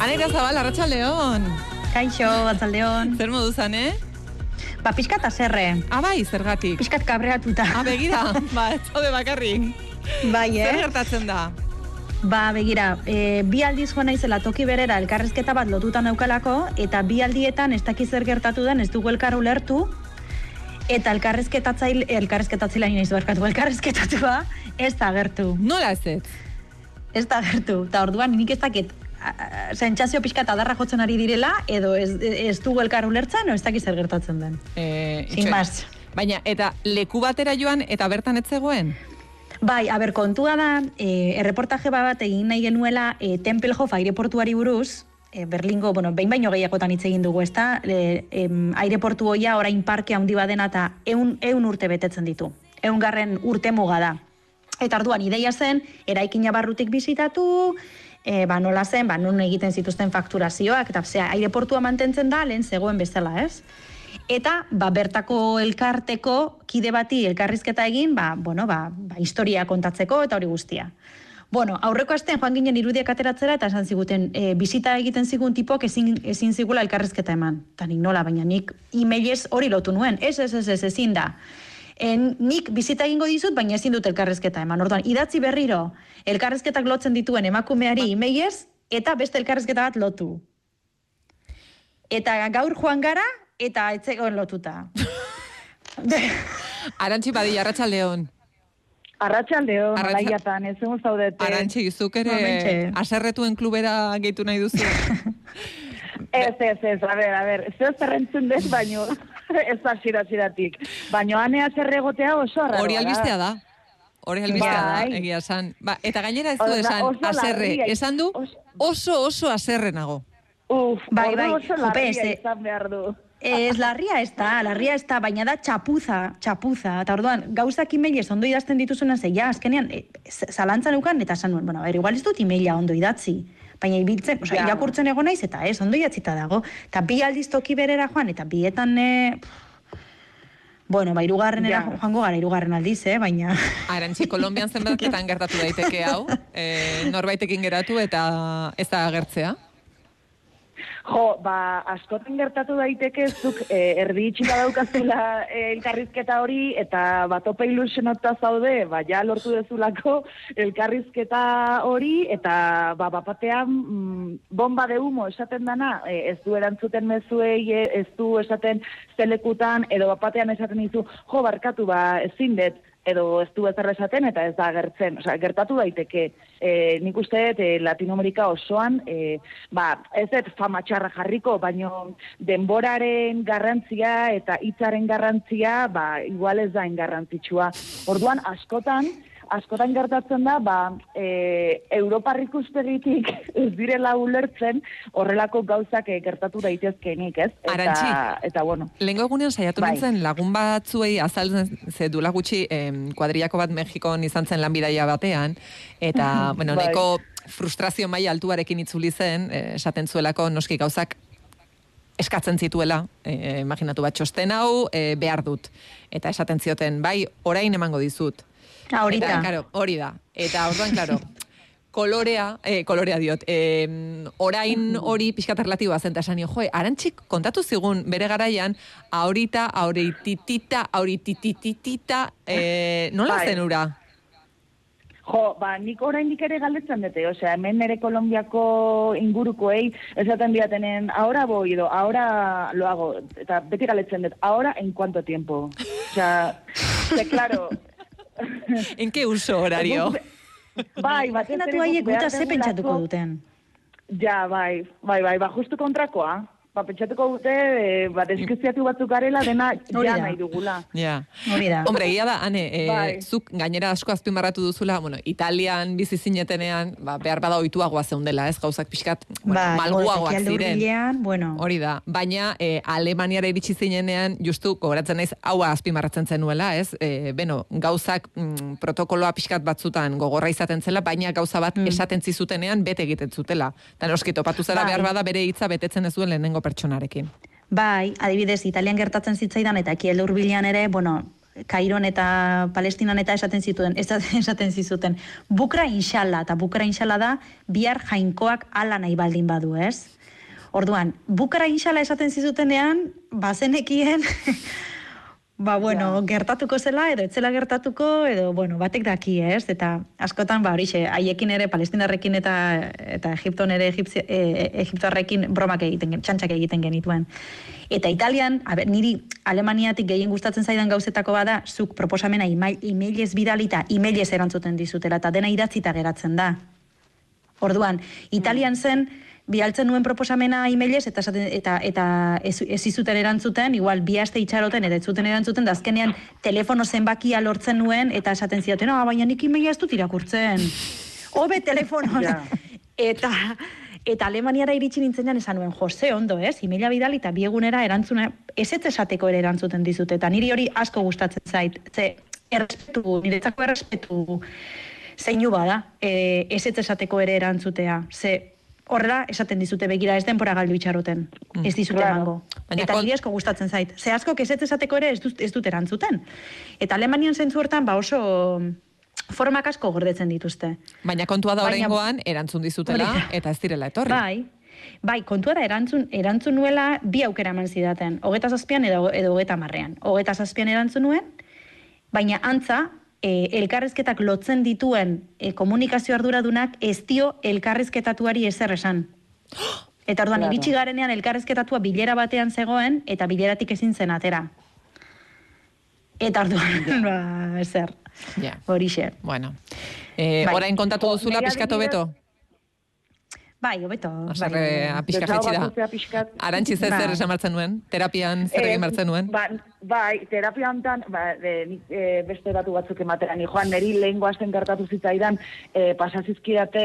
Aneira Zabal, Arratxaldeon. Kaixo, atzaldeon. Zer modu zan, eh? Ba, pixkat azerre. Ah, bai, zergatik. Pixkat kabreatuta. Ah, begira, ba, ez zaude bakarrik. Bai, Zer eh? gertatzen da? Ba, begira, e, bi aldiz joan naizela toki berera elkarrezketa bat lotuta naukalako, eta bi aldietan ez dakiz zer gertatu den, ez dugu elkar ulertu, eta elkarrezketatzaile, elkarrezketatzaile naiz barkatu, elkarrezketatua ez da gertu. Nola ez ez? Ez da gertu. Eta orduan nik ez dakit sentsazio pixkat adarra jotzen ari direla, edo ez, ez dugu elkar ulertzen, o ez dakiz gertatzen den. Eh, Sin más. Baina, eta leku batera joan eta bertan ez zegoen? Bai, aber, kontua da, e, erreportaje bat egin nahi genuela e, Tempelhof aireportuari buruz, e, Berlingo, bueno, behin baino gehiagotan hitz egin dugu, ezta? E, em, aireportu hoia orain parke handi badena eta eun, eun urte betetzen ditu. Eungarren urte muga da. Eta orduan ideia zen, eraikina barrutik bizitatu, e, ba, nola zen, ba, non egiten zituzten fakturazioak, eta zera, aireportua mantentzen da, lehen zegoen bezala, ez? Eta ba, bertako elkarteko kide bati elkarrizketa egin, ba, bueno, ba, ba, historia kontatzeko eta hori guztia. Bueno, aurreko astean joan ginen irudiak ateratzera eta esan ziguten, e, bizita egiten zigun tipoak ezin, ezin zigula elkarrizketa eman. Eta nik nola, baina nik emailez hori lotu nuen. Ez, ez, ez, ez, ezin da. En, nik bizita egingo dizut, baina ezin dut elkarrezketa eman. Orduan, idatzi berriro, elkarrezketak lotzen dituen emakumeari emailez, eta beste elkarrezketa bat lotu. Eta gaur joan gara, eta etzegoen lotuta. Arantxi badilla, Arratxaldeon. Arratxaldeo, Arratxa- malaiatan, ez zuen zaudete. Arantxi, zuk ere aserretuen klubera gehitu nahi duzu. Ez, ez, ez, a ber, a ber, zeo zerrentzun dut, baino, ez da ziratziratik. Baino, anea zerregotea oso arraroa Hori albistea da. Hori albistea da, Bai. egia esan. Ba, eta gainera ez du Oso- esan oso aserre. Esan du Oso- oso aserre nago. Uf, Bai, bai, oso larria izan behar du. Ez larria ez da, larria ez da, baina da txapuza, txapuza. Eta orduan, gauzak emailez ondo idazten dituzuna ze, ja, azkenean, e, zalantzan eukan, eta esan nuen, bueno, ber, igual ez dut emaila ondo idatzi. Baina ibiltzen, osea, Ja. irakurtzen egon naiz, eta ez, ondo idatzita dago. Eta bi aldiz toki berera joan, eta bietan, e, bueno, ba, irugarrenera Ja. joango gara, irugarren aldiz, eh, baina... Arantxi, Kolombian zenbatetan gertatu daiteke hau. E, norbaitekin geratu eta ez da agertzea. Jo, ba, askotan gertatu daiteke zuk eh, erdi itxita daukazula eh, elkarrizketa hori, eta batope ilusionota zaude, ba, ja lortu dezulako elkarrizketa hori, eta ba, bapatean mm, bomba de humo esaten dana, eh, ez du erantzuten mezuei, ez du esaten zelekutan, edo bapatean esaten dizu, jo, barkatu, ba, ezin dut, edo ez du ezer esaten eta ez da agertzen. Osea, gertatu daiteke, e, nik uste dut e, Latinoamerika osoan, e, ba, ez dut fama txarra jarriko, baino denboraren garrantzia eta hitzaren garrantzia, ba, igual ez da garrantzitsua. Orduan, askotan, askotan gertatzen da, ba, e, Europar ikuspegitik ez direla ulertzen horrelako gauzak e, gertatu daitezkenik, ez? Eta, Arantxi. eta bueno. Lengo egunean saiatu Bai. nintzen lagun batzuei azaltzen ze dula gutxi em, kuadriako bat Mexikon izan zen lanbidaia batean, eta, bueno, Bai. nahiko frustrazio maila altuarekin itzuli zen, eh, esaten zuelako noski gauzak eskatzen zituela, eh, imaginatu bat txosten hau, eh, behar dut. Eta esaten zioten, bai, orain emango dizut. Ah, horita. Eta, claro, hori da. Eta orduan, claro, kolorea, eh, kolorea diot, eh, orain hori pixkat relatiboa zen, eta esan nio, joe, arantxik kontatu zigun bere garaian, aurita, aurititita, auritititita, eh, nola Bai. zen ura? Jo, ba, nik oraindik ere galdetzen dute, osea, hemen nere Kolombiako ingurukoei, esaten diatenen, ahora voy, edo, ahora lo hago, eta beti galdetzen dut, ahora en cuánto tiempo? Osea, que claro... En qué uso horario? bai, batez Imaginatu ere haiek guk behar guta ze pentsatuko duten. Ja, bai, bai, bai, ba, justu kontrakoa. Ba, pentsatuko dute, e, ba, deskriziatu batzuk garela, dena ja nahi dugula. Ja. Hori da. Hombre, egia da, ane, e, Bai. zuk gainera asko azpimarratu duzula, bueno, Italian bizi zinetenean, ba, behar bada oituagoa zeundela, ez, gauzak pixkat, bueno, Ba, malguagoak ziren. hurbilean, bueno, Hori da, baina e, Alemaniara iritsi zinenean, justu, gogoratzen naiz, haua azpimarratzen zenuela, ez? E, beno, gauzak mm, protokoloa pixkat batzutan gogorra izaten zela, baina gauza bat esaten zizutenean bete egiten zutela. Eta noski topatu zera Mm. Bai. behar bada bere hitza betetzen ez duen lehenengo pertsonarekin. Bai, adibidez, Italian gertatzen zitzaidan eta ekialde hurbilean ere, bueno, Kairon eta Palestinan eta esaten zituen, esaten zizuten, bukra insala, eta bukra insala da, bihar jainkoak ala nahi baldin badu, ez? Orduan, bukara insala esaten zizutenean, bazenekien, ba, bueno, gertatuko zela, edo etzela gertatuko, edo, bueno, batek daki, ez? Eta askotan, ba, horixe, haiekin ere, palestinarrekin eta eta Egipton ere, Egipzi, e, Egiptoarrekin bromak egiten, txantxak egiten genituen. Eta Italian, a ber, niri Alemaniatik gehien gustatzen zaidan gauzetako bada, zuk proposamena emailez bidalita, emailez erantzuten dizutela, eta dena idatzita geratzen da. Orduan, Italian zen, bialtzen nuen proposamena emailez eta eta eta ez, ez izuten erantzuten, igual bi aste itxaroten eta ez zuten erantzuten, da azkenean telefono zenbakia lortzen nuen eta esaten zioten, "Ah, baina nik emaila ez dut irakurtzen." Hobe telefono. Eta eta Alemaniara iritsi nintzenean esan nuen, "Jose, ondo, ez? Emaila bidali eta biegunera erantzuna ez ez esateko ere erantzuten dizute eta niri hori asko gustatzen zait. Ze errespetu, niretzako errespetu zeinu bada, e, ez ez esateko ere erantzutea. Ze horrela esaten dizute begira ez denpora galdu itxaroten. Mm. Ez dizute claro. emango. Eta nire asko gustatzen zait. Ze asko ez esateko ere ez dut, ez dut erantzuten. Eta Alemanian zentzu hortan ba oso formak asko gordetzen dituzte. Baina kontua da horrengoan erantzun dizutela eta ez direla etorri. Bai, Bai, kontua da erantzun, erantzun nuela bi aukera eman zidaten. Hogeta zazpian edo, edo hogeta marrean. Hogeta zazpian erantzun nuen, baina antza, e, elkarrizketak lotzen dituen e, komunikazio arduradunak ez dio elkarrizketatuari ezer esan. Eta orduan, claro. iritsi garenean elkarrizketatua bilera batean zegoen, eta bileratik ezin zen atera. Eta orduan, ba, ezer. Ja. Horixe. Bueno. Eh, bai. Orain kontatu duzula pizkatu beto? Bai, hobeto. Azarre, bai, apiska jetxi da. Arantzi zer zer esan martzen nuen? Terapian zer egin martzen nuen? Ba, bai, terapian tan, ba, e, e, beste datu batzuk ematean. Ni joan, neri lehen guazten gertatu zitzaidan, e, pasazizkidate,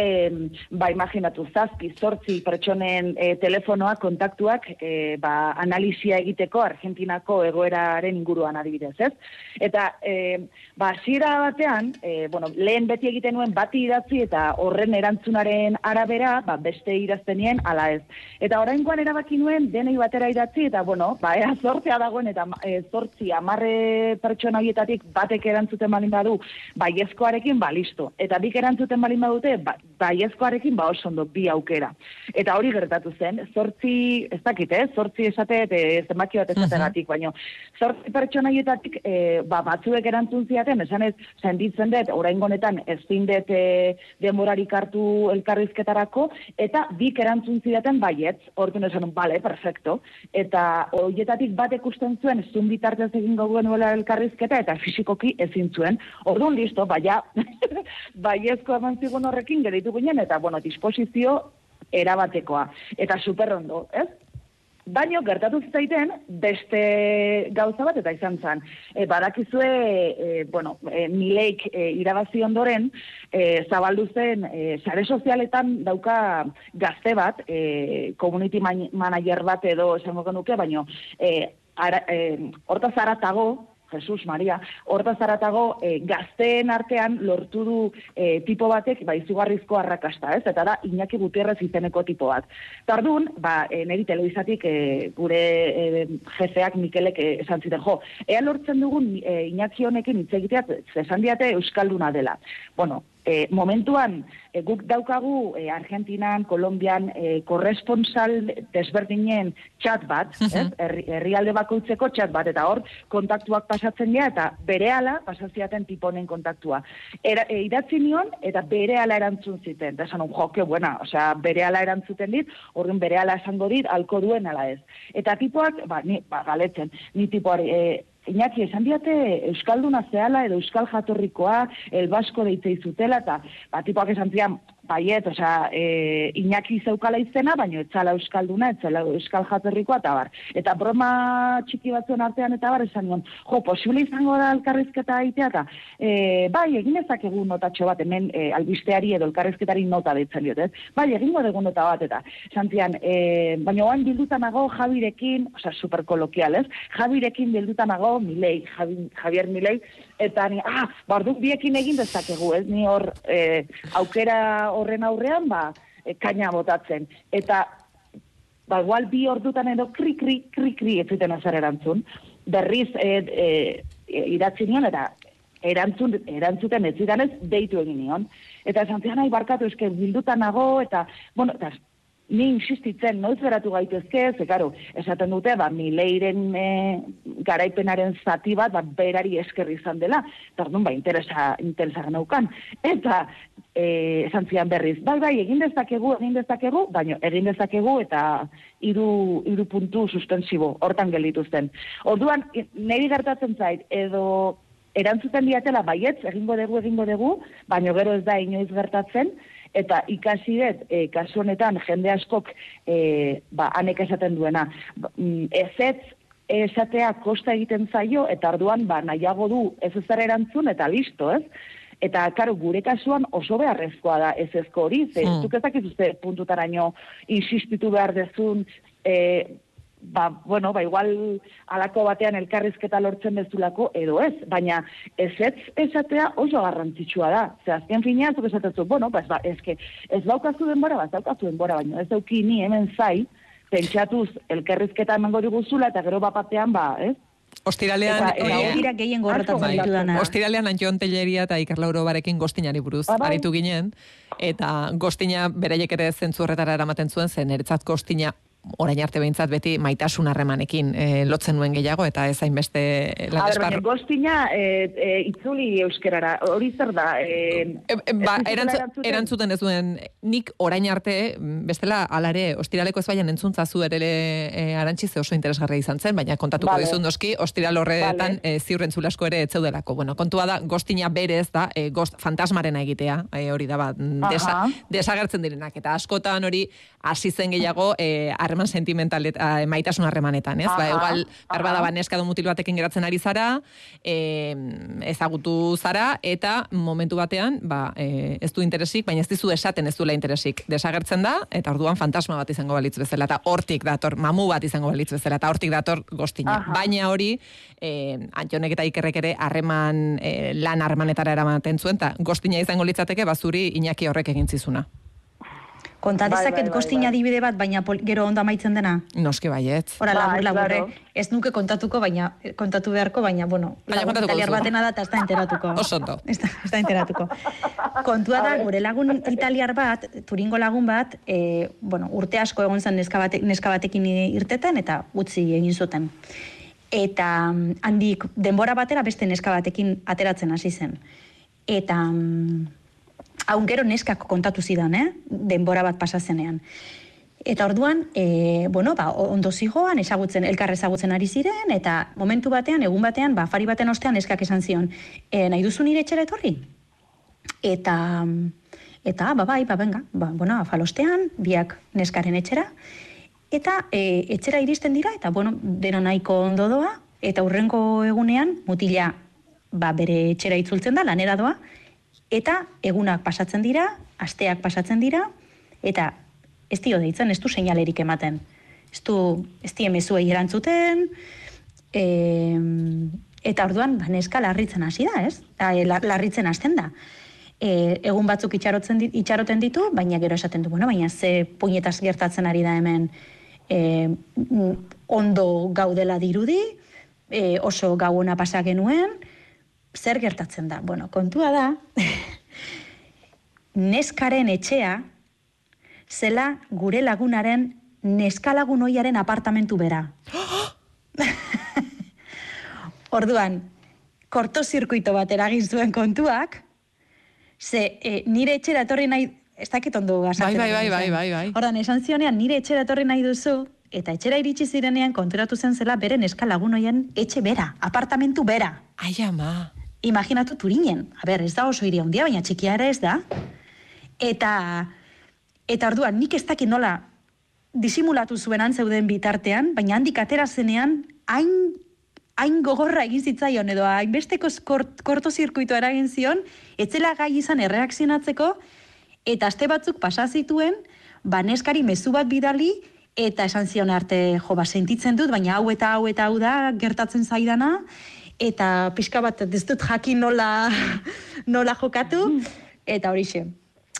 ba, imaginatu, zazki, zortzi pertsonen e, telefonoak, kontaktuak, e, ba, analizia egiteko Argentinako egoeraren inguruan adibidez, ez? Eta, e, ba, zira batean, e, bueno, lehen beti egiten nuen bati idatzi eta horren erantzunaren arabera, ba, beste idaztenien ala ez. Eta oraingoan erabaki nuen denei batera idatzi eta bueno, ba ea zortea dagoen eta e, zortzi amarre pertsona horietatik batek erantzuten balin badu, baiezkoarekin ba listo. Eta bik erantzuten balin badute, ba, baiezkoarekin ba oso ondo bi aukera. Eta hori gertatu zen, zortzi, ez dakit, eh? zortzi esate, e, zenbaki bat esategatik, baino, zortzi pertsona horietatik e, ba, batzuek erantzun ziaten, esan ez, senditzen dut, orain honetan ez zindet e, demorarik hartu elkarrizketarako, eta bik erantzun zidaten baietz, ordu esan, bale, perfecto, eta horietatik bat ikusten zuen, zun bitartez egin goguen elkarrizketa, eta fisikoki ezin zuen, orduan listo, baia, baiezko eman zigun horrekin geritu ginen, eta, bueno, disposizio erabatekoa, eta superrondo, ez? Baino gertatu zaiten beste gauza bat eta izan zen. E, badakizue, e, bueno, e, mileik e, irabazi ondoren, e, zabaldu zen, e, sare sozialetan dauka gazte bat, e, community manager bat edo esango genuke, baino, e, ara, e, horta zaratago, Jesus Maria, horta zaratago e, gazteen artean lortu du e, tipo batek ba izugarrizko arrakasta, ez? Eta da Iñaki Gutierrez izeneko tipo bat. Tardun, ba e, neri telebizatik e, gure e, jefeak Mikelek esan ziten jo, ea lortzen dugun e, Iñaki honekin hitz egitea esan diate euskalduna dela. Bueno, e, momentuan e, guk daukagu e, Argentinan, Kolombian e, korresponsal desberdinen txat bat, uh herrialde bakoitzeko txat bat, eta hor kontaktuak pasatzen dira, eta berehala pasaziaten tiponen kontaktua. Era, e, idatzi nion, eta berehala erantzun ziten. Eta esan, jo, que buena, osea, berehala erantzuten dit, horren berehala esango dit, alko duen ala ez. Eta tipoak, ba, ni, ba, galetzen, ni tipoari, e, Iñaki, esan diate Euskalduna zehala edo Euskal Jatorrikoa, el Basko deitze izutela, eta batipoak esan zian, baiet, osea, e, Iñaki zeukala izena, baina etzala Euskalduna, etzala Euskal Jatorrikoa, eta bar. Eta broma txiki batzuen artean, eta bar, esan nion, jo, posible izango da elkarrizketa aitea, eta e, bai, egin ezakegu notatxo bat, hemen e, albisteari edo elkarrizketari nota ditzen diot, ez? Bai, egingo dugu nota bat, eta, esan zian, e, baina oan bildutan nago Javirekin, osea, superkolokial, ez? Javirekin bildutan nago, Milei, Javier Milei, eta ni, ah, barduk biekin egin dezakegu, ez? Ni hor, e, aukera horren aurrean, ba, e, kaina botatzen. Eta, ba, igual bi ordutan edo kri, kri, kri, kri, ez zuten azar erantzun. Berriz, e, e, e, idatzi nion, eta erantzun, erantzuten ez zidanez, deitu egin nion. Eta esan zian, barkatu eske bilduta nago, eta, bueno, eta ni insistitzen, noiz beratu gaitezke, ze karo, esaten dute, ba, mileiren e, garaipenaren zati bat, ba, berari esker izan dela, eta ba, interesa, interesa genaukan. Eta, e, esan zian berriz, bai, bai, egin dezakegu, egin dezakegu, baina egin dezakegu, eta hiru hiru puntu suspensibo, hortan gelituzten. Orduan, niri gertatzen zait, edo erantzuten diatela baietz, egingo dugu, egingo dugu, baina gero ez da inoiz gertatzen, eta ikasi dut, e, kasu honetan, jende askok, e, ba, anek esaten duena, ba, mm, ezetz esatea kosta egiten zaio, eta orduan, ba, nahiago du ez ez erantzun, eta listo, ez? Eta, karo, gure kasuan oso beharrezkoa da ez ezko hori, ze, Hmm. zuk ez puntutaraino insistitu behar dezun, e, ba, bueno, ba, igual alako batean elkarrizketa lortzen bezulako, edo ez, baina ez ez esatea oso garrantzitsua da. Ze azken finean, zuk esatezu, bueno, ba, ez, ba, eske, ez daukazu denbora, ba, ez daukazu denbora, baina ez dauki ni hemen zai, pentsatuz elkarrizketa emango diguzula, eta gero bapatean, ba, ez? Ostiralean, Eta- eta eh, hori dira gehien gorrotatzen ditudana. Ostiralean Antion Telleria eta Iker Lauro barekin gostinari buruz bai. aritu ginen, eta gostina beraiek ere zentzu horretara eramaten zuen, zen eretzat gostina orain arte behintzat beti maitasun harremanekin eh, lotzen nuen gehiago, eta ez hainbeste lan esparru- gostina e, e, itzuli euskerara, hori zer da? E, E, e, ba, ez erantzuten? erantzuten ez duen, nik orain arte, mm, bestela alare, ostiraleko ez baian entzuntzazu ere e, arantxiz oso interesgarria izan zen, baina kontatuko Vale. dizun noski, ostiral horretan Vale. e, ziur entzulasko ere etzeudelako. Bueno, kontua da, gostina berez da, e, gost, fantasmarena egitea, e, hori da, bat, mm, desa, desagertzen direnak, eta askotan hori hasi zen gehiago e, harreman sentimental eta e, maitasun harremanetan, ez? Ba, Aha, igual, behar aha. bada, neska edo mutil batekin geratzen ari zara, e, ezagutu zara, eta momentu batean, ba, e, ez du interesik, baina ez dizu esaten ez duela interesik. Desagertzen da, eta orduan fantasma bat izango balitz bezala, eta hortik dator, mamu bat izango balitz bezala, eta hortik dator gostina. Aha. Baina hori, e, Antionek eta Ikerrek ere harreman, e, lan harremanetara eramaten zuen, eta gostina izango litzateke, bazuri Iñaki horrek egin zizuna. Konta dezaket bai, bai, bai. adibide bat, baina pol- gero ondo amaitzen dena. Noski baietz. Ora, Bai, labur, laburre. claro. Ez nuke kontatuko, baina eh, kontatu beharko, baina, bueno, Baina lagun italiar batena da, eta ez da enteratuko. Oso ondo. Ez da, ez da enteratuko. Kontua da, gure lagun italiar bat, turingo lagun bat, e, bueno, urte asko egon zen neska, bate, neska batekin irteten, eta utzi egin zuten. Eta handik denbora batera beste neska batekin ateratzen hasi zen. Eta mm, hau gero neskak kontatu zidan, eh? denbora bat pasazenean. Eta orduan, e, bueno, ba, ondo zigoan, ezagutzen, elkar ezagutzen ari ziren, eta momentu batean, egun batean, ba, afari baten ostean neskak esan zion, e, nahi duzu nire etxera etorri? Eta, eta, ba, bai, ba, benga, ba, bueno, afalostean, biak neskaren etxera, eta e, etxera iristen dira, eta, bueno, dena nahiko ondo doa, eta hurrengo egunean, mutila, ba, bere etxera itzultzen da, lanera doa, eta egunak pasatzen dira, asteak pasatzen dira, eta ez dio deitzen, ez du seinalerik ematen. Ez du, ez die mezuei erantzuten, e, eta orduan, ba, neska larritzen hasi da, ez? Da, e, la- larritzen hasten da. E, egun batzuk itxarotzen dit, itxaroten ditu, baina gero esaten du, bueno, baina ze puñetas gertatzen ari da hemen e, ondo gaudela dirudi, e, oso gau ona pasa genuen, zer gertatzen da? Bueno, kontua da, neskaren etxea zela gure lagunaren neskalagun oiaren apartamentu bera. Orduan, kortozirkuito bat eragin zuen kontuak, ze e, nire etxera etorri nahi, ez dakit ondo gazatzen. Bai, bai, bai, bai, bai. Ordan, esan zionean, nire etxera etorri nahi duzu, eta etxera iritsi zirenean konturatu zen zela bere neska lagun oien etxe bera, apartamentu bera. Ai, ama. Imaginatu turinen. A ber, ez da oso iria handia, baina txikia ere ez da. Eta, eta orduan, nik ez dakit nola disimulatu zuen antzeuden bitartean, baina handik atera zenean, hain, hain gogorra egin zitzaion, edo hainbesteko kort, kortozirkuito eragin zion, etzela gai izan erreakzionatzeko, eta aste batzuk pasa zituen, ba neskari mezu bat bidali, eta esan zion arte, jo, ba, sentitzen dut, baina hau eta hau eta hau da gertatzen zaidana, eta pixka bat ez dut jakin nola, nola jokatu, eta horixe.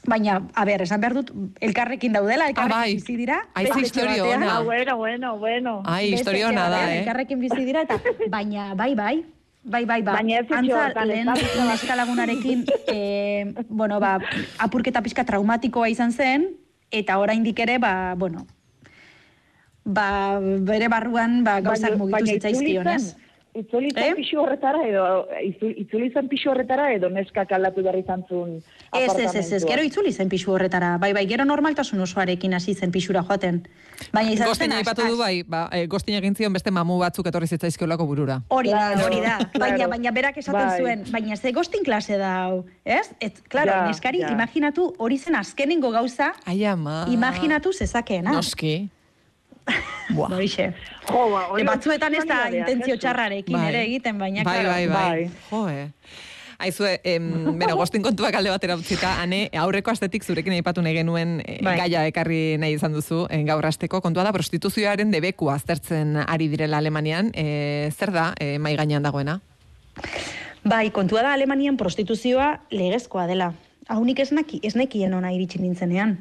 Baina, a ber, esan behar dut, elkarrekin daudela, elkarrekin bai. bizi dira. Ai, beste ze etxe historia batean. ona. Ah, bueno, bueno, bueno. Ai, etxe ona da, eh? Elkarrekin bizi dira, eta baina, bai, bai, Bai, bai, ba. Baina ez Antza, lehen da, pixka bat. neskalagunarekin, e, bueno, ba, apurketa pixka traumatikoa izan zen, eta oraindik ere, ba, bueno, ba, bere barruan, ba, gauzak mugitu zitzaizkion, ez? Itzuli zen Eh? pixu horretara edo, itzuli zen pixu horretara edo neskak aldatu behar izan zuen Ez, ez, ez, ez, gero itzuli zen pixu horretara. Bai, bai, gero normaltasun osoarekin hasi zen pixura joaten. Baina izan zen, aipatu du bai, ba, e, gostin egin zion beste mamu batzuk etorri zitzaizkiolako burura. Hori da, Claro, hori da. Baina, claro. baina berak esaten Bai. zuen, baina ze gostin klase da hau, ez? Et, claro, Ja, neskari, ja. imaginatu, hori zen azkenengo gauza, Ai, ama. imaginatu zezakeena. Noski. Buah. Horixe. Jo, ba, E, batzuetan ez da intentzio txarrarekin ere egiten, baina, bai, claro. bai, bai, Bai. Jo, eh. Aizue, em, bera, gostin kontuak alde batera utzita, ane, aurreko astetik zurekin aipatu nahi genuen e, Bai. gaia ekarri nahi izan duzu, e, gaur asteko kontua da prostituzioaren debeku aztertzen ari direla Alemanian, e, zer da e, mai gainean dagoena? Bai, kontua da Alemanian prostituzioa legezkoa dela. Haunik ez, naki, ez nekien ona iritsi nintzenean.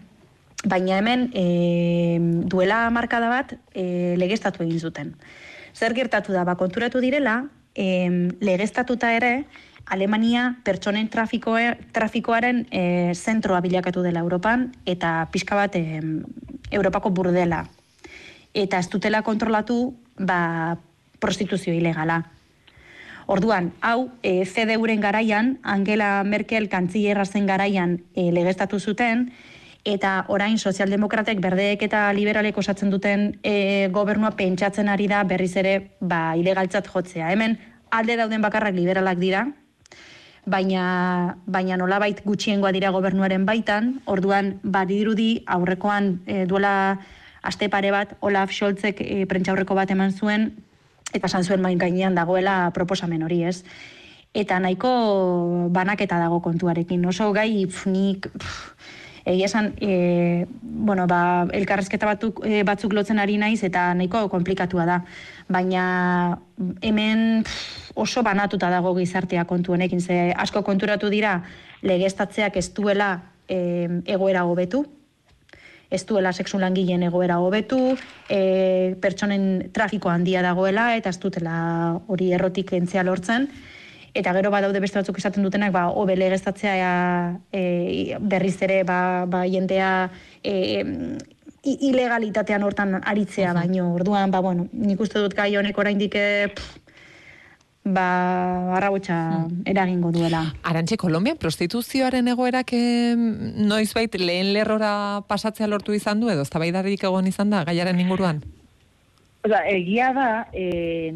Baina hemen e, duela markada bat e, legeztatu egin zuten. Zer gertatu da, ba, konturatu direla, e, legeztatuta ere, Alemania pertsonen trafikoe, trafikoaren e, zentroa bilakatu dela Europan, eta pixka bat e, Europako burdela. Eta ez dutela kontrolatu ba, prostituzio ilegala. Orduan, hau, e, CDUren garaian, Angela Merkel kantzillerra zen garaian e, legeztatu zuten, eta orain sozialdemokratek berdeek eta liberalek osatzen duten e, gobernua pentsatzen ari da berriz ere ba, ilegaltzat jotzea. Hemen alde dauden bakarrak liberalak dira, baina, baina nolabait gutxiengoa dira gobernuaren baitan, orduan badirudi aurrekoan e, duela aste pare bat Olaf Scholzek e, prentxaurreko bat eman zuen, eta esan zuen main gainean dagoela proposamen hori, ez? Eta nahiko banaketa dago kontuarekin. Oso gai, pf, nik, pf, egia esan, e, bueno, ba, elkarrezketa batzuk, e, batzuk lotzen ari naiz eta nahiko komplikatua da. Baina hemen pf, oso banatuta dago gizartea kontu honekin, ze asko konturatu dira legeztatzeak ez duela e, egoera hobetu, ez duela sexu langileen egoera hobetu, e, pertsonen trafiko handia dagoela, eta ez dutela hori errotik entzia lortzen. Eta gero badaude beste batzuk esaten dutenak, ba, hobe legeztatzea e, berriz ere ba, ba, jendea e, ilegalitatean hortan aritzea baino. Orduan, ba, bueno, nik uste dut gai honek oraindik e, ba, arrabotxa eragingo duela. Arantxe, Kolombian prostituzioaren egoerak noizbait lehen lerrora pasatzea lortu izan du edo eztabaidarik egon izan da gaiaren inguruan? Osa, egia da, eh,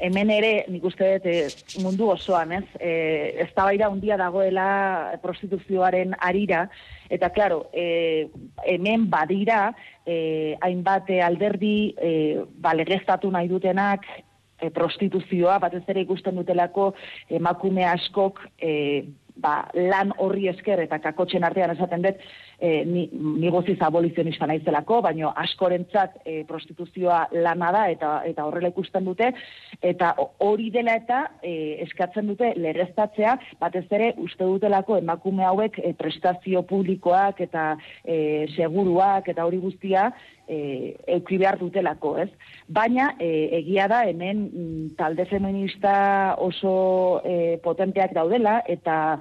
hemen ere, nik uste dut, eh, mundu osoan, ez? Eh, ez da handia dagoela prostituzioaren arira, eta, klaro, eh, hemen badira, eh, hainbat alderdi, eh, ba, legeztatu nahi dutenak, eh, prostituzioa, batez ere ikusten dutelako emakume askok eh, ba, lan horri esker eta kakotxen artean esaten dut eh, ni, ni goziz abolizionista naizelako, baino askorentzat eh, prostituzioa lana da eta eta horrela ikusten dute eta ho- hori dela eta eh, eskatzen dute legeztatzea batez ere uste dutelako emakume hauek eh, prestazio publikoak eta eh, seguruak eta hori guztia eh, euki behar dutelako, ez? Baina eh, egia da hemen mm, talde feminista oso eh, potenteak daudela eta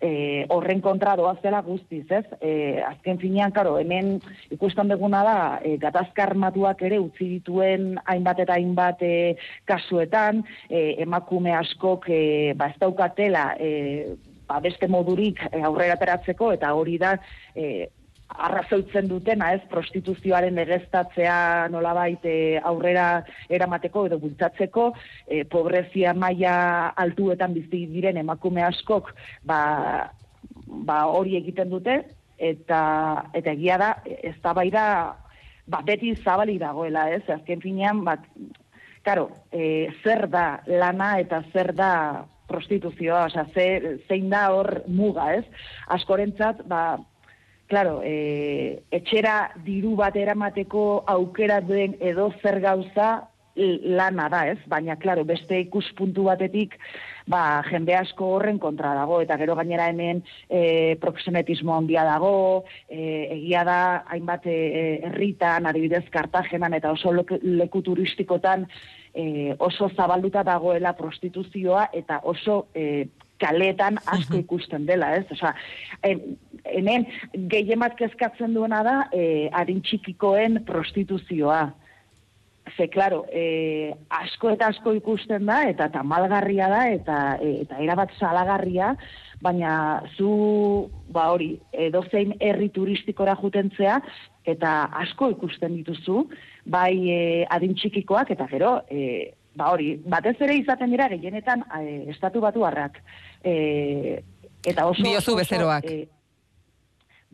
eh, horren kontra doazela guztiz, ez? Eh, azken finean, karo, hemen ikusten deguna da, eh, gatazka armatuak ere utzi dituen hainbat eta hainbat eh, kasuetan, eh, emakume askok eh, ba, ez daukatela eh, ba, beste modurik eh, aurrera ateratzeko eta hori da eh, arrazoitzen dutena, ez, prostituzioaren legeztatzea nolabait e, aurrera eramateko edo bultzatzeko, e, pobrezia maila altuetan bizi diren emakume askok, ba, ba hori egiten dute, eta, eta egia da, ez da ba, beti zabalik dagoela, ez, azken finean, bat, Karo, e, zer da lana eta zer da prostituzioa, osea, ze, zein da hor muga, ez? Askorentzat, ba, Claro, e, etxera diru bat eramateko aukera duen edo zer gauza lana da, ez? Baina, claro, beste ikuspuntu batetik, ba, jende asko horren kontra dago, eta gero gainera hemen e, proxenetismo handia dago, e, egia da, hainbat e, herritan, adibidez, kartagenan eta oso leku turistikotan e, oso zabalduta dagoela prostituzioa eta oso e, kaletan asko ikusten dela, ez? Osa, hemen gehiemat kezkatzen duena da e, adin txikikoen prostituzioa. Ze, klaro, e, asko eta asko ikusten da, eta tamalgarria da, eta, e, eta erabat salagarria, baina zu, ba hori, edozein herri turistikora jutentzea, eta asko ikusten dituzu, bai e, adin txikikoak, eta gero, e, ba hori, batez ere izaten dira gehienetan e, estatu batu harrak. E, eta oso... Biozu bezeroak. E,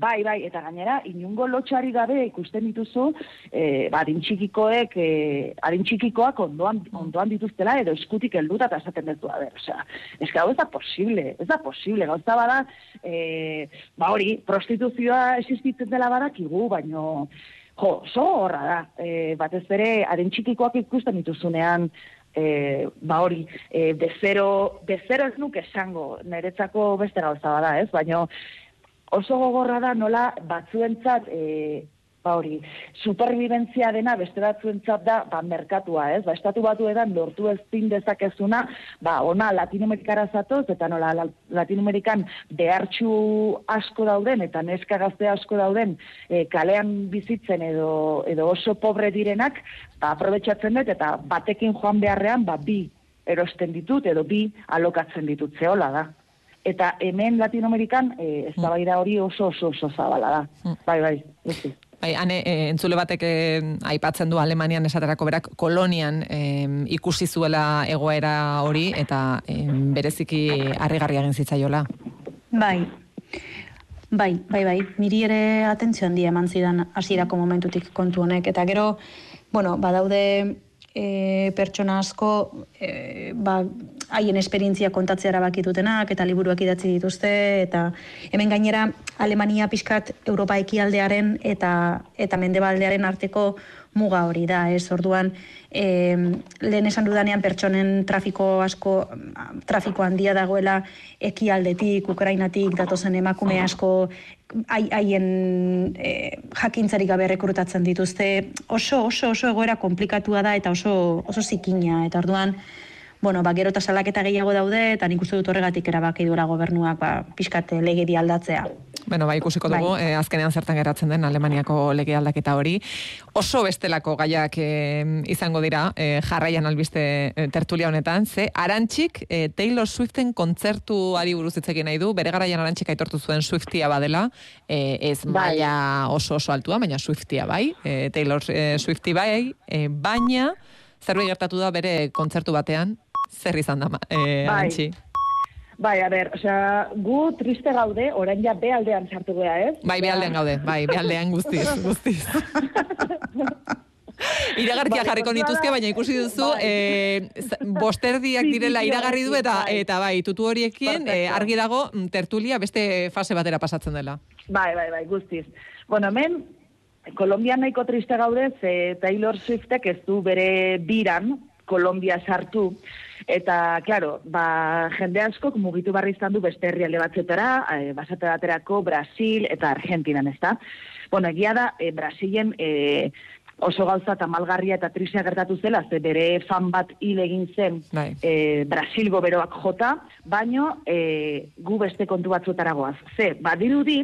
Bai, bai, eta gainera, inungo lotxari gabe ikusten dituzu, e, ba, adintxikikoek, e, adintxikikoak ondoan, ondoan dituztela, edo eskutik helduta eta esaten dut, a ber, osea, ez hau ez da posible, ez da posible, gauza bada, e, ba hori, prostituzioa existitzen dela badakigu, baino, jo, zo horra da, e, batez bere, adintxikikoak ikusten dituzunean, e, ba hori, e, bezero, bezero ez nuke esango, niretzako beste gauza bada, ez, baino, oso gogorra da nola batzuentzat e, ba hori, superviventzia dena beste batzuentzat da ba, merkatua, ez? Ba, estatu batu edan lortu ez dezakezuna, ba, ona Latinoamerikara zatoz, eta nola Latinoamerikan behartxu asko dauden, eta neska gazte asko dauden, e, kalean bizitzen edo, edo oso pobre direnak, ba, aprobetsatzen dut, eta batekin joan beharrean, ba, bi erosten ditut, edo bi alokatzen ditut, zehola da eta hemen Latinoamerikan eh, ez da hori oso oso oso zabala da. Mm. Bai, bai, ezi. Bai, ane, e, entzule batek aipatzen du Alemanian esaterako berak kolonian e, ikusi zuela egoera hori eta e, bereziki harrigarri egin zitzaiola. Bai, bai, bai, bai, niri ere atentzio handia eman zidan hasierako momentutik kontu honek, eta gero, bueno, badaude e, pertsona asko e, ba, haien esperientzia kontatzea erabaki dutenak eta liburuak idatzi dituzte eta hemen gainera Alemania pixkat Europa ekialdearen eta eta Mendebaldearen arteko muga hori da, ez? Orduan, e, lehen esan dudanean pertsonen trafiko asko trafiko handia dagoela ekialdetik, Ukrainatik datozen emakume asko haien e, jakintzarik gabe rekrutatzen dituzte. Oso oso oso egoera komplikatua da eta oso oso zikina eta orduan bueno, ba, gero eta salaketa gehiago daude, eta nik uste dut horregatik erabaki duela gobernuak, ba, pixkat lege di aldatzea. Bueno, ba, ikusiko dugu, bai. eh, azkenean zertan geratzen den Alemaniako lege aldaketa hori. Oso bestelako gaiak eh, izango dira, eh, jarraian albiste eh, tertulia honetan, ze arantxik eh, Taylor Swiften kontzertu ari buruz itzekin nahi du, bere garaian arantxik aitortu zuen Swiftia badela, eh, ez bai. oso oso altua, baina Swiftia bai, eh, Taylor eh, Swifti bai, eh, baina zerbait gertatu da bere kontzertu batean, zer izan da, eh, bai. Bai, a ber, osea, gu triste gaude, orain ja bealdean sartu gea, ez? Bai, bealdean gaude, bai, bealdean guztiz, guztiz. Iragarkia bai, jarriko nituzke, baina ikusi duzu, bai. eh, bosterdiak direla iragarri du eta bai. eta bai, tutu horiekin eh, argi dago mm, tertulia beste fase batera pasatzen dela. Bai, bai, bai, guztiz. Bueno, hemen, Kolombian nahiko triste gaude, ze Taylor Swiftek ez du bere biran, Kolombia sartu, Eta, claro, ba, jende asko mugitu barri izan du beste herrialde batzetara, e, basate baterako Brasil eta Argentinan, ez da? Bueno, egia da, e, Brasilen e, oso gauza eta malgarria eta trisea gertatu zela, ze bere fan bat hil egin zen bai. e, Brasil goberoak jota, baino e, gu beste kontu batzutara goaz. Ze, badirudi,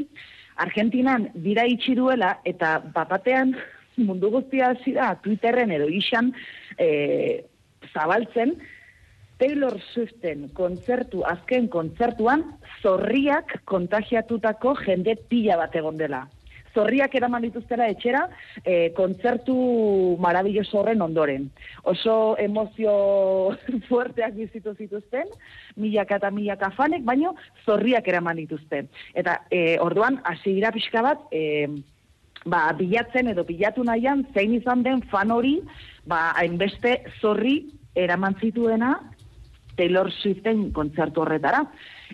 Argentinan dira itxi duela eta bapatean mundu guztia hasi da Twitterren edo isan e, zabaltzen, Taylor Swiften kontzertu, azken kontzertuan, zorriak kontagiatutako jende pila bat egon dela. Zorriak eraman dituztera etxera, e, kontzertu marabilloso horren ondoren. Oso emozio fuerteak bizitu zituzten, milaka eta milaka fanek, baino zorriak eraman dituzten. Eta e, orduan, hasi gira pixka bat, e, ba, bilatzen edo bilatu nahian, zein izan den fan hori, ba, hainbeste zorri eraman zituena Taylor Swiften kontzertu horretara.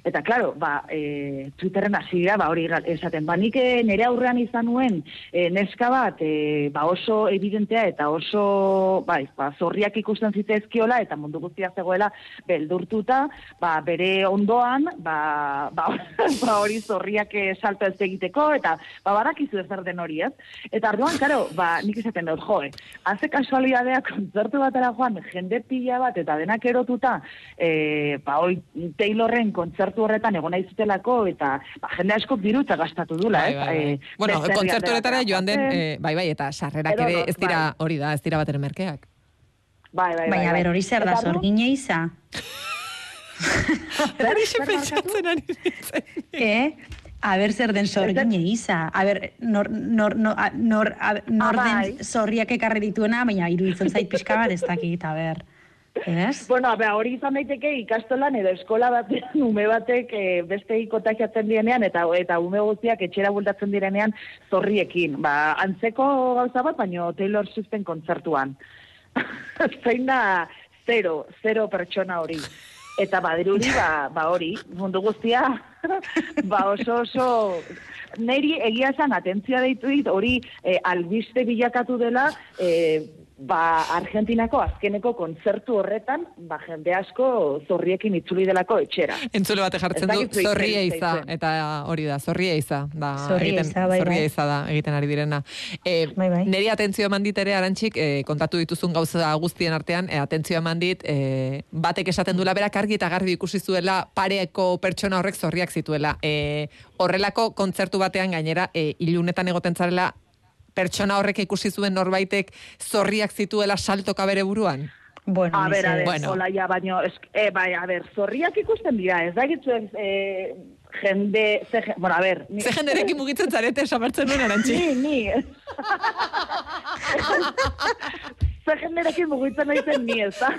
Eta, klaro, ba, e, Twitterren hasi dira, ba, hori esaten, ba, nik eh, nire aurrean izan nuen e, neska bat, e, ba, oso evidentea eta oso, bai, ba, zorriak ikusten zitezkiola, eta mundu guztia zegoela beldurtuta, ba, bere ondoan, ba, ba, ba hori zorriak eh, salto ez egiteko, eta ba, badakizu ez den hori, ez? Eta arduan, karo, ba, nik esaten dut, joe, haze kasualidadea kontzertu batera joan, jende pila bat, eta denak erotuta, e, ba, hoi, Taylorren kontzertu horretan egon nahi zutelako, eta ba, jende asko dirutza gastatu dula, Bai, bai, bai. Eh, bueno, kontzertu horretara joan den, eh, bai, bai, eta sarrerak ere ez dira, bai. hori da, ez dira bater merkeak. Bai, bai, bai. Baina, bai. ber, hori zer da, zorgine iza. Horixe zer pentsatzen ari. Eh? A ber, zer den zorgine iza. A ber, nor, nor, nor, nor, nor Ah, den bai. zorriak ekarri dituena, baina iruditzen zait pixka bat ez dakit, a ber. Ez? Bueno, a ber, hori izan daiteke ikastolan edo eskola batean ume batek e, beste kontakiatzen dienean eta eta ume guztiak etxera bultatzen direnean zorriekin. Ba, antzeko gauza bat, baino Taylor Swiften kontzertuan. Zein da zero, zero pertsona hori. Eta badirudi, ba, ba hori, mundu guztia, ba oso oso, neri egia esan atentzia deitu dit, hori eh, albiste bilakatu dela, eh, ba, Argentinako azkeneko kontzertu horretan, ba, jende asko zorriekin itzuli delako etxera. Entzule bat jartzen du, zer iza, eta hori da, zorria iza, da, Zorria egiten, iza, bai, zorria bai. iza da, egiten ari direna. E, Bai, bai. Neri atentzio eman dit ere, arantxik, e, kontatu dituzun gauza guztien artean, e, atentzio eman dit, e, batek esaten duela berak argi eta garbi ikusi zuela pareko pertsona horrek zorriak zituela. E, horrelako kontzertu batean gainera, e, ilunetan egoten zarela, pertsona horrek ikusi zuen norbaitek zorriak zituela saltoka bere buruan? Bueno, A ber, a ber, mesedez. Bueno. hola ja, baino, es, e, bai, a ber, zorriak ikusten dira, ez da gitzuen, e, jende, ze, bueno, a ber, ni, Ze jenderekin mugitzen zarete, samartzen nuen arantxik? ni, ni, ze jenderekin mugitzen naizen ni, ez da?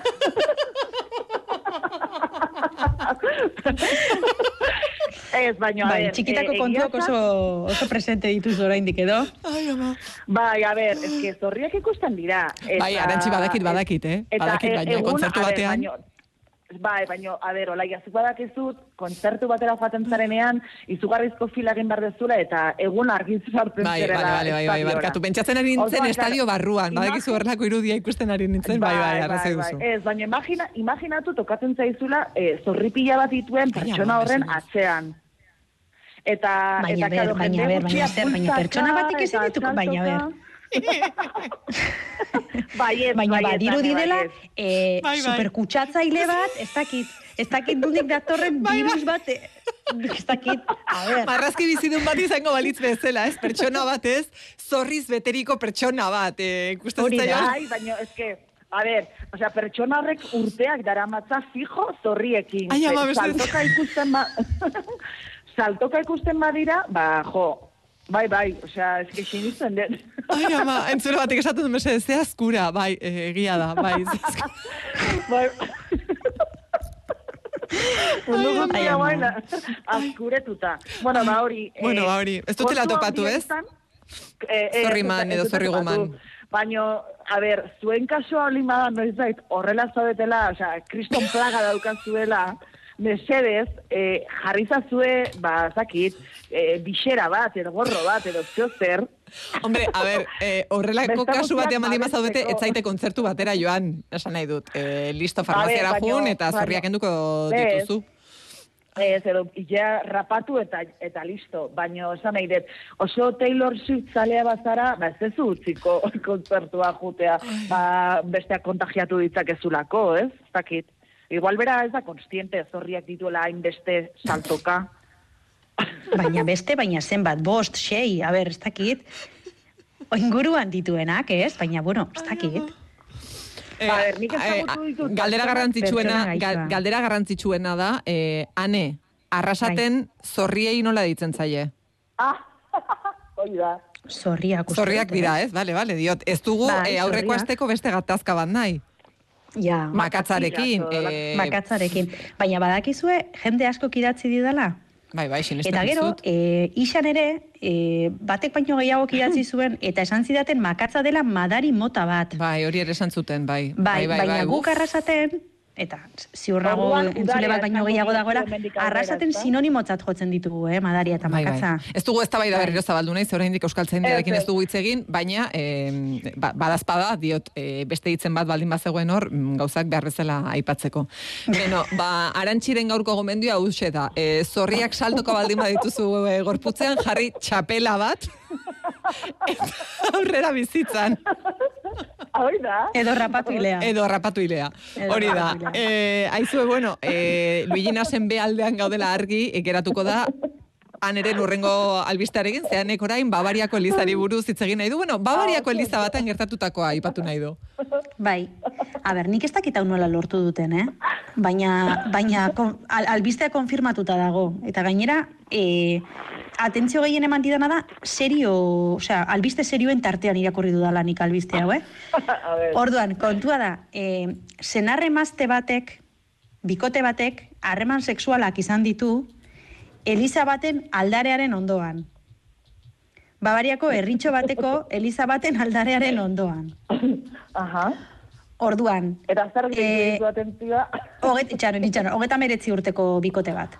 ez, baino, a Bai, txikitako eh, kontuak oso, oso presente dituz oraindik edo. Ai, ama. Bai, a ber, ez que zorriak ikusten dira. Eta, Bai, arantzi badakit, badakit, eh? Eta, Badakit, e- baina kontzertu batean- baino- Bai, baino, a ber, olaia, zuk badakizut, kontzertu batera joaten zarenean, izugarrizko fila egin behar dezula, eta egun argitzu sartzen Bai, zerela bai, bai, bai, bai, barkatu. Pentsatzen ari nintzen Orduan, estadio barruan, badakizu horrelako irudia ikusten ari nintzen, bai, bai, arrazoi duzu. Ez, baina imagina, imaginatu tokatzen zaizula eh, zorripila bat dituen pertsona horren atzean. Eta, Baina eta, ber, claro, baina ber, baina zer, baina pertsona batek eta dituko, baina ber. bai, ez, Baina bai, ez, badirudi bai, dela, eh, Bai, bai. superkutsatzaile bat, ez dakit, ez dakit nondik datorren Bai, bai. virus bat, eh, ez dakit, a ber, Marrazki bizidun bat izango balitz bezala, ez? Pertsona bat ez, zorriz beteriko pertsona bat, eh, ikusten Hori da. Bai, baina, eske, a ver, o sea, pertsona horrek urteak daramatza fijo zorriekin. Ai, ama, ikusten ba... saltoka ikusten badira, ba, jo, bai, bai, o sea, eske sinisten dut. Ai, ama, entzule batek esaten du mesedez, ze azkura, bai, eh, egia da, bai, bai. Mundu guztia Ai, guain, ama. azkuretuta. Bueno, ba hori... eh, Bueno, ba hori, ez dutela topatu, ez? izan, eh, eh, Zorriman ez edo dut- ez dut zorriguman. topatu. Baina, a ber, zuen kasua hori bada noiz bait, horrela zaudetela, osea, kriston plaga daukazuela, mesedez, eh, jarri zazue, ba, zakit, eh, bixera bat, edo gorro bat, edo zeo zer, Hombre, a ber, eh, horrelako kasu batean baldin bazaudete, ez babesteko. zaite kontzertu batera joan, esan nahi dut. Eh, listo, farmaziara baino- jun, eta baino- zorriak enduko dituzu. Ez, edo, ja rapatu eta eta listo. Baina, esan nahi dut, oso Taylor Swift zalea bazara, ba, ez ez utziko kontzertua jutea, ba, besteak kontagiatu ditzakezulako, ez? Dakit. Igual bera ez da konstiente zorriak dituela hainbeste saltoka. baina beste, baina zenbat, bost, sei, a ber, ez dakit, oinguruan dituenak, ez? Baina, bueno, ez dakit. Eh, Ba, ber, nik eh, ezagutu ditut galdera garrantzitsuena, galdera garrantzitsuena da, eh, ane, arrasaten zorriei nola ditzen zaie? Ah, hoi da. Zorriak Zorriak dira, ez? Bale, bale, diot. Ez dugu Bai, eh, aurreko asteko beste gatazka bat nahi. Ja, Makatzarekin. Eh, makatzarekin. Baina badakizue, jende asko idatzi didala? Bai, bai, sinesten Eta gero, e, isan ere, e, batek baino gehiago idatzi zuen, eta esan zidaten makatza dela madari mota bat. Bai, hori ere esan zuten, bai. Bai, bai, baina bai, guk arrasaten, eta ziurrago entzule bat baino gehiago dagoela, arrasaten sinonimotzat jotzen ditugu, eh, madaria eta Bai, bai. makatza. Ez dugu ez da berriro zabaldu nahi, ze oraindik Euskal Tzaindiarekin Ez, dugu hitz egin, baina e, ba, badazpada, diot, e, beste hitzen bat baldin bazegoen hor, mm, gauzak behar bezala aipatzeko. Beno, ba, arantxiren gaurko gomendioa hause da. E, zorriak saltoko baldin badituzu e, gorputzean, jarri txapela bat, eta aurrera bizitzan. Hori da. Edo rapatu ilea. Edo rapatu ilea. Edo Hori da. rapatu ilea. E, aizue, bueno, e, Luiginasen be aldean gaudela argi, e, geratuko da, han ere urrengo albistearekin, zeanek orain Bavariako Elizari buruz hitz egin nahi du. Bueno, Bavariako Eliza batean gertatutakoa aipatu nahi du. Bai. A ber, nik ez dakit hau nola lortu duten, eh? Baina, baina kon, al, albistea konfirmatuta dago. Eta gainera, e, atentzio gehien eman didana da, serio, osea, albiste serioen tartean irakurri dudala nik albiste hau, eh? Orduan, kontua da, e, senarre emazte batek, bikote batek, harreman sexualak izan ditu, Eliza baten aldarearen ondoan. Bavariako herritxo bateko Eliza baten aldarearen ondoan. Aha. Orduan, Eta zer Eh, gehiago atentzioa. Hoget, itxaron, itxaron, hogeta meretzi urteko bikote bat.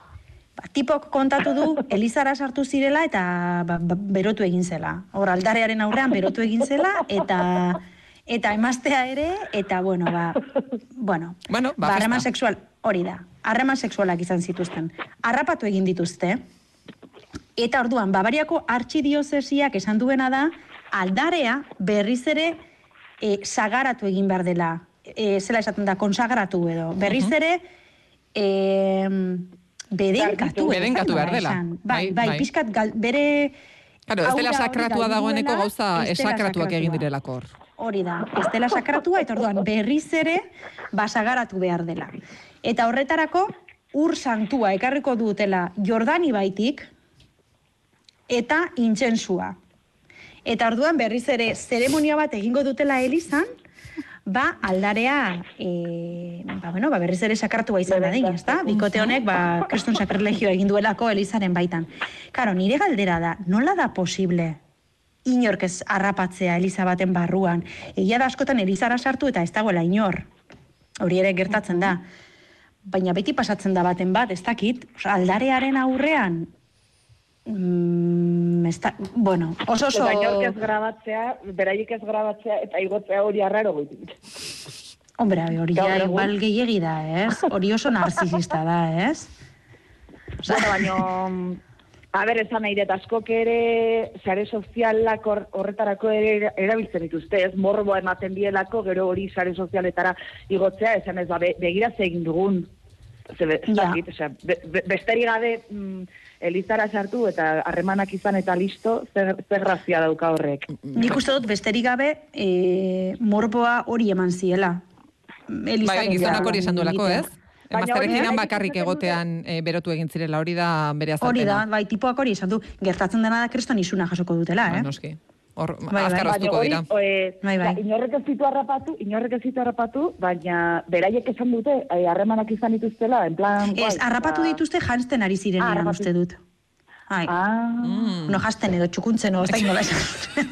Tipok kontatu du, Elizara sartu zirela eta ba, ba, berotu egin zela. Hor, aldarearen aurrean berotu egin zela eta eta emaztea ere, eta bueno, ba, bueno, Bueno, ba, ba, harreman sexual, hori da, harreman sexualak izan zituzten. Harrapatu egin dituzte, eta orduan, Bavariako artxidiozesiak esan duena da, aldarea berriz ere e, sagaratu egin behar dela. E, zela esaten da, konsagratu edo. Berriz ere, e, bedenkatu. edo, Bedenkatu behar dela. Bai, Bai, bai, bai. pixkat gal, bere... Claro, ez dela sakratua dagoeneko gauza esakratuak egin direlako hor. Hori da, ez dela sakratua, eta orduan berriz ere basagaratu behar dela. Eta horretarako, ur santua ekarriko dutela Jordani baitik, eta intsensua. Eta orduan berriz ere zeremonia bat egingo dutela Elizan, ba aldarea e, ba, bueno, ba, berriz ere sakratua izan da din, ezta? Bikote honek ba kriston sakrlegioa egin duelako Elizaren baitan. Karo, nire galdera da, nola da posible inork ez harrapatzea Eliza baten barruan. Egia da askotan Elizara sartu eta ez dagoela inor. Hori ere gertatzen da. Baina beti pasatzen da baten bat, ez dakit, aldarearen aurrean, mm, ez da, bueno, oso oso... Eta inork ez grabatzea, beraiek ez grabatzea, eta igotzea hori arraro goitik. Hombre, hori ja igual gehiegi da, ez? Hori oso narzisista da, ez? Bueno, baino, a ber, esan nahi dut, askok ere, sare sozialak hor- horretarako ere erabiltzen dituzte, ez morboa ematen dielako, gero hori sare sozialetara igotzea, esan ez, ba, be, begira ze egin dugun. Ze, be, Ja. be, be, besterik gabe mm, Elizara sartu eta harremanak izan eta listo, zer, zer grazia dauka horrek. Nik uste dut besterik gabe e, morboa hori eman ziela. Bai, Elizaren gizonak hori esan duelako, ez? Han bakarrik egotean e, berotu egin zirela, hori da bere azalpena. Hori da, bai, tipoak hori esan du, gertatzen dena da kriston isuna jasoko dutela, Ba, eh? noski. Hor, Bai, bai. azkar oztuko hori, dira. Bai, bai. ja, inorrek ez ditu harrapatu, inorrek ez ditu harrapatu, baina beraiek esan dute, eh, harremanak izan dituztela, en plan... Ez, harrapatu ba- dituzte jantzen ari zirenean uste dut. Ai, Ah, Mm. no jasten edo txukuntzen, ez da nola esan.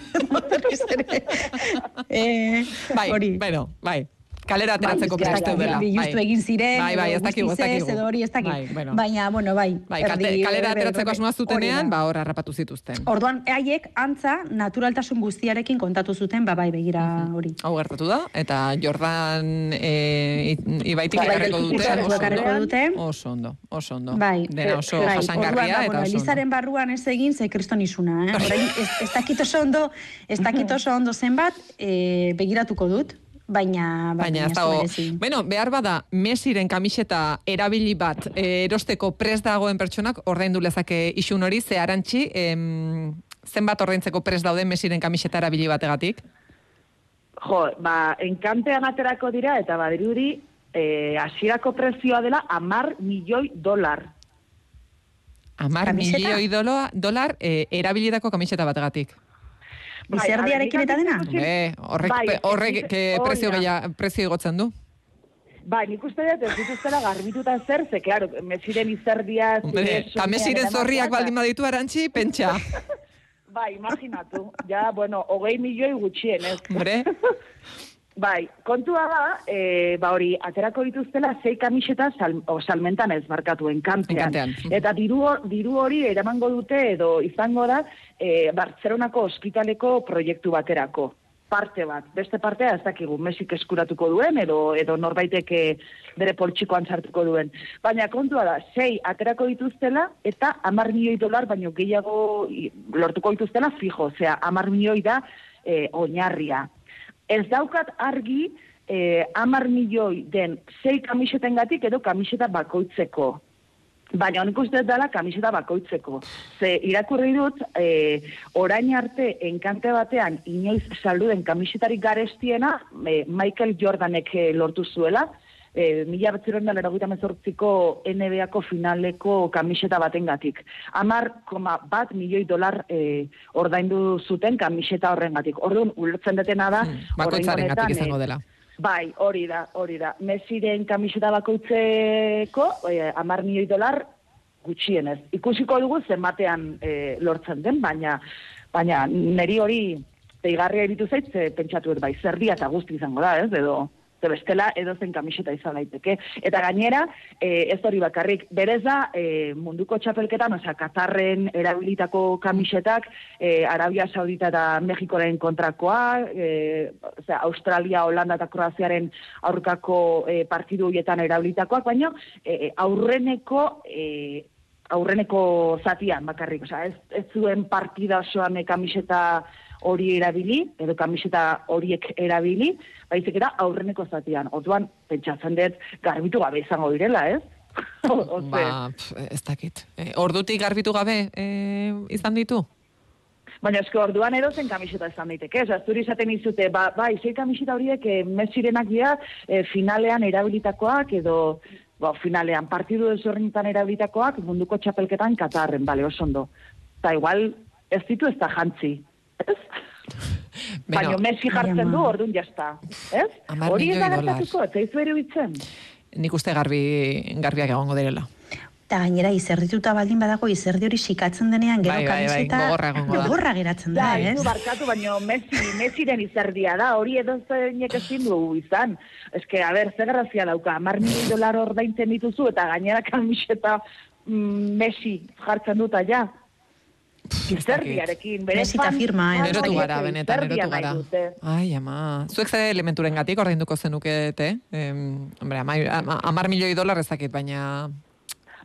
Eh, Bai, hori. bueno, bai. Kalera ateratzeko Bai, preste bai, dela. Bilustu egin ziren, Bai, bai, ez dakigu, ez dakigu. edo hori ez dakit. Bai, bueno. Baina, bueno, bai. Bai, erdi- kalera ateratzeko asmoa zutenean, ba, hor harrapatu zituzten. Orduan, haiek antza naturaltasun guztiarekin kontatu zuten, ba bai, begira hori. Hau gertatu da, eta Jordan e, ibaitik Bai, ekarriko bai, dute. bai, oso ondo. dute. Oso ondo, oso ondo. Bai, Dena oso bai, jasangarria ba, eta oso. Elizaren barruan ez egin, ze kriston isuna, eh? Orain, ez, ez dakit oso ondo, ez dakit oso ondo zenbat, eh, begiratuko dut, baina, ba, Baina ez dago, bueno, behar bada Messiren kamiseta erabili bat eh, erosteko prest dagoen pertsonak ordaindu lezake isun hori, ze arantxi, em, zenbat ordaintzeko prest daude Messiren kamiseta erabili bategatik? jo, ba, enkantean aterako dira, eta badirudi, eh, hasierako prezioa dela amar milioi dolar. Amar Kamiseta? milioi dolo, dolar eh, erabilitako kamiseta bategatik. Bai, Izerdiarekin eta dena? Hombre, horrek, Bai, horrek ez- ke prezio, geia, prezio igotzen du. Bai, nik uste dut ez dituztela garbituta zer, ze, claro, mesiren izerdia... Eta soinean zorriak baldin baditu arantxi, pentsa. Bai, imaginatu. Ja, bueno, hogei milioi gutxien, ez? Hombre, Bai, kontua da, e, ba hori, aterako dituztela zei kamiseta sal, o, salmentan ez barkatu enkantean. Enkantean. Eta diru, diru hori eramango dute edo izango da e, Bartzelonako ospitaleko proiektu baterako. Parte bat, beste partea ez dakigu, Mesik eskuratuko duen edo, edo norbaitek e, bere poltsikoan sartuko duen. Baina kontua da, sei aterako dituztela eta amar milioi dolar baino gehiago lortuko dituztela fijo, osea, amar milioi da e, oinarria. Ez daukat argi eh, amar milioi den sei kamisetengatik edo kamiseta bakoitzeko. Baina honik uste dela kamiseta bakoitzeko. Ze irakurri dut, e, orain arte enkante batean inoiz saldu den kamisetarik garestiena e, Michael Jordanek e, lortu zuela, e, mila betzeroen da leragoita mezortziko NBA-ko finaleko kamiseta batengatik. Amar, koma, bat milioi dolar e, ordaindu zuten kamiseta horrengatik. Orduan, ulertzen detena da, Hmm, bakoitzaren gatik e, izango dela. Bai, hori da, hori da. Mesiren kamiseta bakoitzeko, eh, amar milioi dolar gutxienez. Ikusiko dugu zenbatean eh, lortzen den, baina baina neri hori deigarria iritu zait, pentsatu dut bai, zerdia eta guzti izango da, ez, edo ze bestela edo zen kamiseta izan daiteke. Eta gainera, eh, ez hori bakarrik, berez da eh, munduko txapelketan, osea, Katarren erabilitako kamisetak, eh, Arabia Saudita eta Mexikoren kontrakoa, eh, osea, Australia, Holanda eta Kroaziaren aurkako eh, partidu horietan erabilitakoak, baina eh, aurreneko eh, aurreneko zatian bakarrik, osea, ez, ez zuen partida osoan eh, kamiseta hori erabili, edo kamiseta horiek erabili, baizik eta aurreneko zatian. Otuan, pentsatzen dut, garbitu gabe izango direla, ez? Ba, pf, ez dakit. E, ordutik garbitu gabe e, izan ditu? Baina eske orduan edozen kamiseta izan daiteke, ez zuri izaten izute, ba, bai, zei kamiseta horiek e, mesirenak dira e, finalean erabilitakoak edo ba, finalean partidu ezberdinetan erabilitakoak munduko txapelketan Katarren, bale, oso ondo. Ta igual ez ditu ez da jantzi, ez? Baina Messi jartzen du, orduan jazta, ez? Hori ez da gertatuko, ez zaizu eruditzen? Nik uste garbi, garbiak egongo direla. Eta gainera izerdituta baldin badago izerdi hori sikatzen denean gero Bai, bai, bai, gogorra da. geratzen da, Da, ez du barkatu, baina Messi, Messiren izerdia da, hori edo zeinek ezin du izan. Ez que, a ber, ze grazia dauka, mar milioi dolar ordaintzen dituzu, eta gainera kamiseta mm, Messi jartzen dut ja. Izerdiarekin, bere fan- firma, eh? Erotu gara, benetan, erotu gara. Ai, ama. Zuek ze elementuren gatik ordainduko zenukete? Em, hombre, ama, ama, amar milioi dolar ezakit, baina...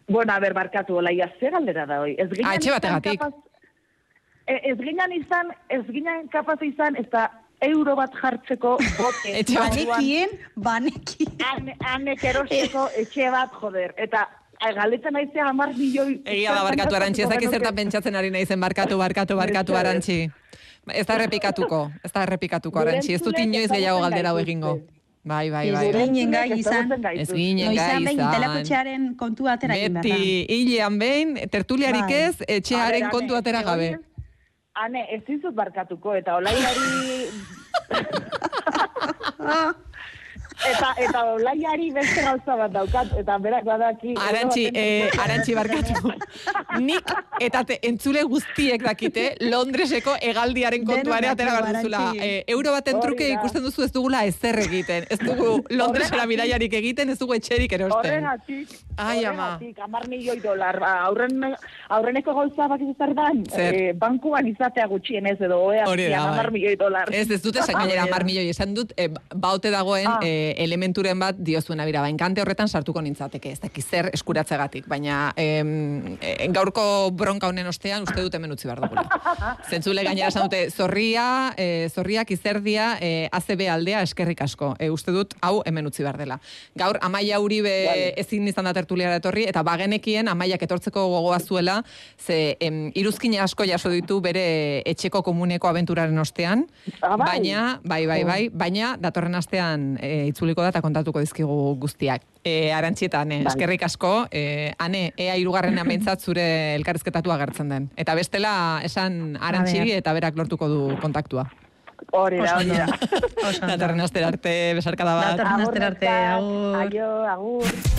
Bueno, a ber, barkatu, olaia, ze galdera da hoi. Ez ginen Ah, etxe izan bategatik. e- Ez ginen izan, ez ginen kapaz izan, ez da euro bat jartzeko bote. Etxe. Banekien, banekien. Han, hanek erosteko etxe bat, joder. Eta ai, galdetzen naizea hamar milioi... Egia da barkatu arantzi, ez dakit zertan pentsatzen ari naizen barkatu, barkatu, barkatu arantzi. Ez da errepikatuko, ez da errepikatuko Gure arantzi, ez dut iniz gehiago galdera hau egingo. Bai, bai, bai. Bai. ginen gai izan. Ez ginen gai behin izan. telekotxearen kontua atera egin Beti, hilean behin, tertuliarik Bai. ez, etxearen kontu atera gabe. Ane, ez dizut barkatuko, eta olaiari... eta, eta olaiari beste gauza bat daukat, eta berak badaki... Arantzi, eh, arantzi barkatu. Nik eta te, entzule guztiek dakite Londreseko hegaldiaren kontua ere Denok atera duzula. Eh, euro baten truke ikusten duzu ez dugula ezer egiten. Ez dugu Londresera bidaiarik egiten, ez dugu etxerik erosten. Horregatik, Ai, ama. amar milioi dolar, ba, aurren, aurreneko gauza bakizu zer dan, eh, bankuan izatea gutxienez edo oea bai. amar milioi dolar. Ez, ez dute esan gainera amar milioi esan dut, e, baute dagoen Ah. eh, elementuren bat diozuena bira, ba, enkante horretan sartuko nintzateke, ez dakiz zer eskuratzegatik, baina em, e, gaurko bronka honen ostean uste dut hemen utzi behar dugula. Zentzule gainera esan dute, zorria, e, zorriak izerdia, e, ACB aldea eskerrik asko. E, uste dut, hau hemen utzi behar dela. Gaur, amaia uribe Bai. ezin izan da tertuliara etorri, eta bagenekien amaiak etortzeko gogoa zuela, ze em, iruzkina asko jaso ditu bere etxeko komuneko abenturaren ostean, Ah, bai. baina, bai, bai, bai, baina datorren astean e, itzuliko da eta kontatuko dizkigu guztiak. E, arantxietan, e, Bai. eskerrik asko, e, ane, ea irugarrenean behintzat zure elkarrizketatu agertzen den. Eta bestela, esan arantxiri ber. eta berak lortuko du kontaktua. Hori da, hori da. Datorren astera arte, besarkada bat. Datorren astera arte, agur. Aio, agur.